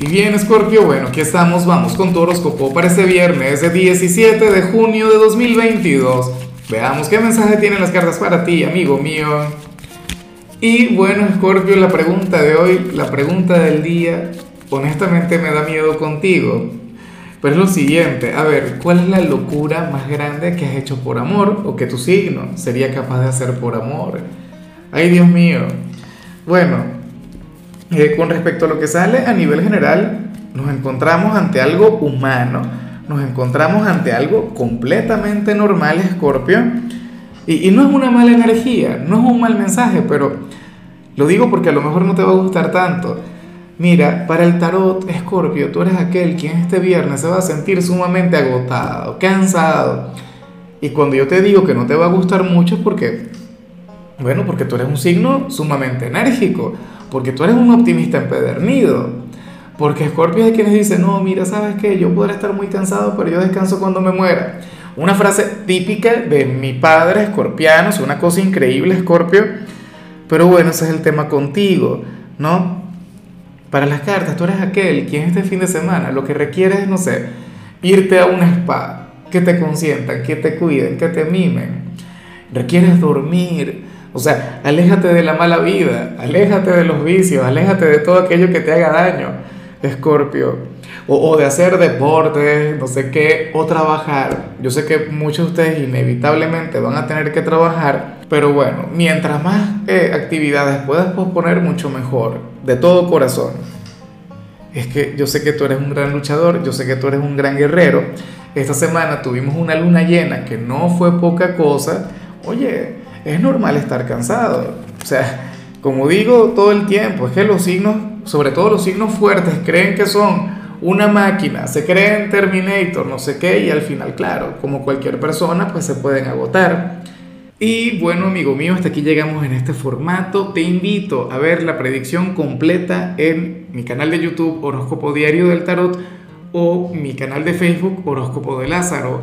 Y bien, Scorpio, bueno, aquí estamos, vamos con tu horóscopo para este viernes, 17 de junio de 2022. Veamos qué mensaje tienen las cartas para ti, amigo mío. Y bueno, Scorpio, la pregunta de hoy, la pregunta del día, honestamente me da miedo contigo. Pero es lo siguiente, a ver, ¿cuál es la locura más grande que has hecho por amor o que tu signo sería capaz de hacer por amor? Ay, Dios mío. Bueno, eh, con respecto a lo que sale a nivel general, nos encontramos ante algo humano, nos encontramos ante algo completamente normal, Escorpio, y, no es una mala energía, no es un mal mensaje, pero lo digo porque a lo mejor no te va a gustar tanto. Mira, para el tarot, Escorpio, tú eres aquel quien este viernes se va a sentir sumamente agotado, cansado. Y cuando yo te digo que no te va a gustar mucho es porque, bueno, porque tú eres un signo sumamente enérgico porque tú eres un optimista empedernido. Porque Scorpio es quienes dicen, no, mira, ¿sabes qué? Yo podré estar muy cansado, pero yo descanso cuando me muera. Una frase típica de mi padre escorpiano, es una cosa increíble, Scorpio. Pero bueno, ese es el tema contigo, ¿no? Para las cartas, tú eres aquel quien este fin de semana lo que requiere es, no sé, irte a un spa, que te consientan, que te cuiden, que te mimen. Requieres dormir, o sea, aléjate de la mala vida, aléjate de los vicios, aléjate de todo aquello que te haga daño, Escorpio. O, de hacer deportes, no sé qué, o trabajar. Yo sé que muchos de ustedes inevitablemente van a tener que trabajar, pero bueno, mientras más eh, actividades puedas posponer, mucho mejor, de todo corazón. Es que yo sé que tú eres un gran luchador, yo sé que tú eres un gran guerrero. Esta semana tuvimos una luna llena que no fue poca cosa. Oye, es normal estar cansado. O sea, como digo todo el tiempo, es que los signos, sobre todo los signos fuertes, creen que son una máquina, se creen Terminator, no sé qué, y al final, claro, como cualquier persona, pues se pueden agotar. Y bueno, amigo mío, hasta aquí llegamos en este formato. Te invito a ver la predicción completa en mi canal de YouTube Horóscopo Diario del Tarot o mi canal de Facebook Horóscopo de Lázaro.